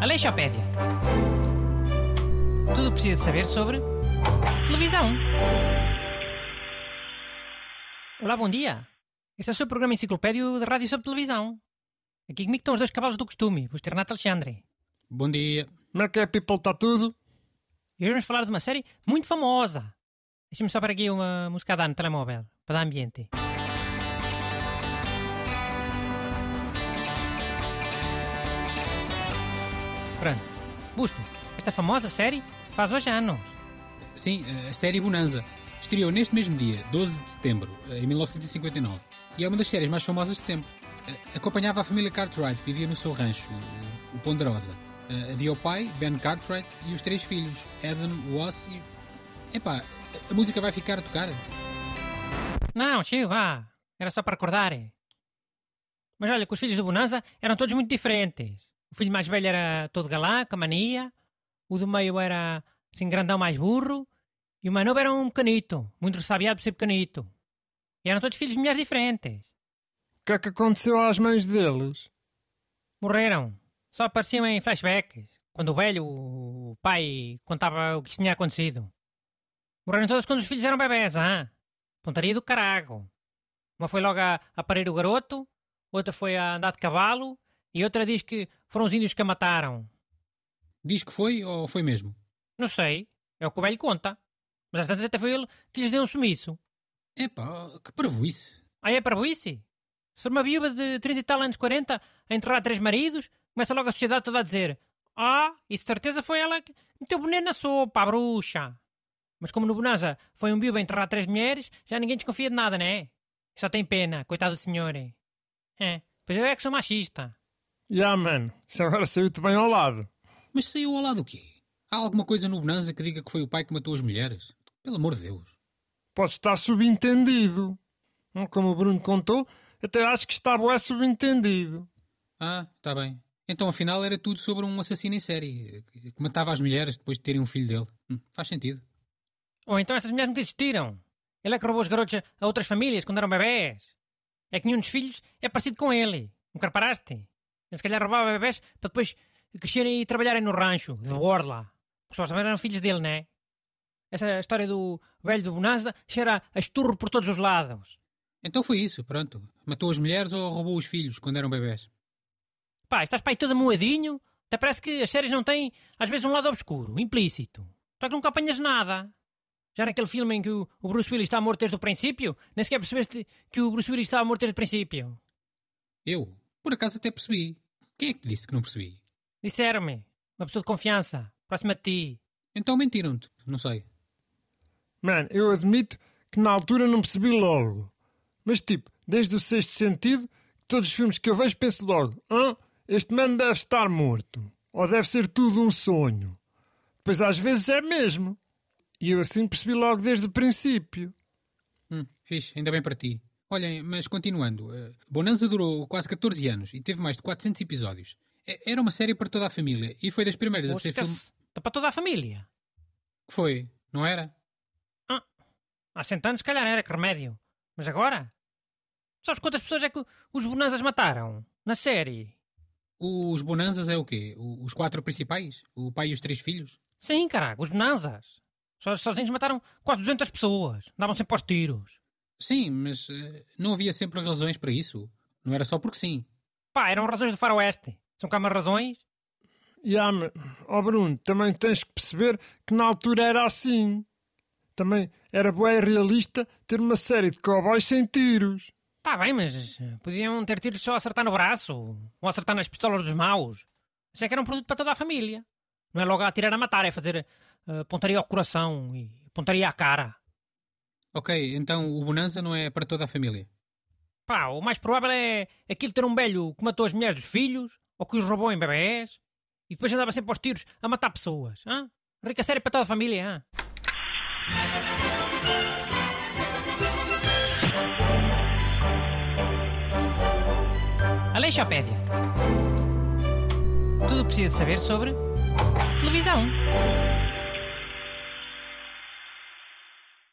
Aleixopédia. Tudo o que precisa saber sobre televisão. Olá, bom dia. Este é o seu programa enciclopédio de rádio sobre televisão. Aqui comigo estão os dois cavalos do costume, o Renato Alexandre. Bom dia. Como é que é, people? Está tudo? E hoje vamos falar de uma série muito famosa. Deixa-me só para aqui uma música no telemóvel, para dar ambiente. Pronto. Busto, esta famosa série faz hoje anos. Sim, a série Bonanza. Estreou neste mesmo dia, 12 de setembro, em 1959. E é uma das séries mais famosas de sempre. Acompanhava a família Cartwright, que vivia no seu rancho, o Ponderosa. Havia o pai, Ben Cartwright, e os três filhos, Adam, Woss e... Epá, a música vai ficar a tocar? Não, tio, vá. Era só para recordar. Mas olha, que os filhos do Bonanza eram todos muito diferentes. O filho mais velho era todo galã, com mania. O do meio era assim grandão mais burro. E o mais novo era um pequenito, muito ressabiado por ser pequenito. E eram todos filhos de mulheres diferentes. O que é que aconteceu às mães deles? Morreram. Só apareciam em flashbacks. Quando o velho, o pai, contava o que tinha acontecido. Morreram todos quando os filhos eram bebés, ah? Pontaria do carago. Uma foi logo a, a parir o garoto, outra foi a andar de cavalo e outra diz que foram os índios que a mataram. Diz que foi ou foi mesmo? Não sei. É o que o velho conta. Mas às tantas até foi ele que lhes deu um sumiço. Epá, que parvoíce. Ah, é parvoíce? Se for uma viúva de 30 e tal anos 40 a enterrar três maridos, começa logo a sociedade toda a dizer Ah, e certeza foi ela que meteu boné na sopa, a bruxa. Mas como no Bonanza foi um viúva a enterrar três mulheres, já ninguém desconfia de nada, né? Só tem pena, coitado do senhor. É, pois eu é que sou machista. Já, yeah, mano, isso agora saiu-te bem ao lado. Mas saiu ao lado o quê? Há alguma coisa no Bonanza que diga que foi o pai que matou as mulheres? Pelo amor de Deus. Pode estar subentendido. Como o Bruno contou, até acho que está bué subentendido. Ah, está bem. Então afinal era tudo sobre um assassino em série que matava as mulheres depois de terem um filho dele. Hum, faz sentido. Ou então essas mulheres nunca existiram. Ele é que roubou os garotos a outras famílias quando eram bebés. É que nenhum dos filhos é parecido com ele. Nunca reparaste? Ele se calhar roubava bebés para depois crescerem e trabalharem no rancho, de borla. Porque só eram filhos dele, não é? Essa história do velho do Bonanza cheira a esturro por todos os lados. Então foi isso, pronto. Matou as mulheres ou roubou os filhos quando eram bebés? Pá, estás para aí todo moedinho. Até parece que as séries não têm, às vezes, um lado obscuro, implícito. Só que nunca apanhas nada. Já naquele filme em que o, Bruce Willis está morto desde o princípio, nem sequer percebeste que o Bruce Willis estava morto desde o princípio. Eu? Por acaso até percebi. Quem é que te disse que não percebi? Disseram-me. Uma pessoa de confiança. Próxima de ti. Então mentiram-te. Não sei. Mano, eu admito que na altura não percebi logo. Mas tipo, desde o sexto sentido, todos os filmes que eu vejo penso logo, ah, este mano deve estar morto. Ou deve ser tudo um sonho. Pois às vezes é mesmo. E eu assim percebi logo desde o princípio. Hum, fixe, ainda bem para ti. Olhem, mas continuando. Uh, Bonanza durou quase 14 anos e teve mais de 400 episódios. Era uma série para toda a família e foi das primeiras Poxa, a ser filme... Está para toda a família? Que foi? Não era? Ah, há 100 anos, se calhar era, que remédio. Mas agora? Sabes quantas pessoas é que os Bonanzas mataram? Na série? Os Bonanzas é o quê? Os quatro principais? O pai e os três filhos? Sim, caraca, os Bonanzas. Só sozinhos mataram quase 200 pessoas. Davam sempre aos tiros. Sim, mas uh, não havia sempre razões para isso. Não era só porque sim. Pá, eram razões do faroeste. São cá umas razões. Yeah, oh Bruno, também tens que perceber que na altura era assim. Também era bem realista ter uma série de cowboys sem tiros. Tá bem, mas podiam ter tiros só a acertar no braço ou acertar nas pistolas dos maus. Isso é que era um produto para toda a família. Não é logo a tirar a matar, é fazer uh, pontaria ao coração e pontaria à cara. Ok, então o Bonanza não é para toda a família. Pá, o mais provável é aquilo ter um velho que matou as mulheres dos filhos ou que os roubou em bebés e depois andava sempre aos tiros a matar pessoas. Hã? Rica série para toda a família. Hã? Aleixopédia. Tudo precisa saber sobre televisão.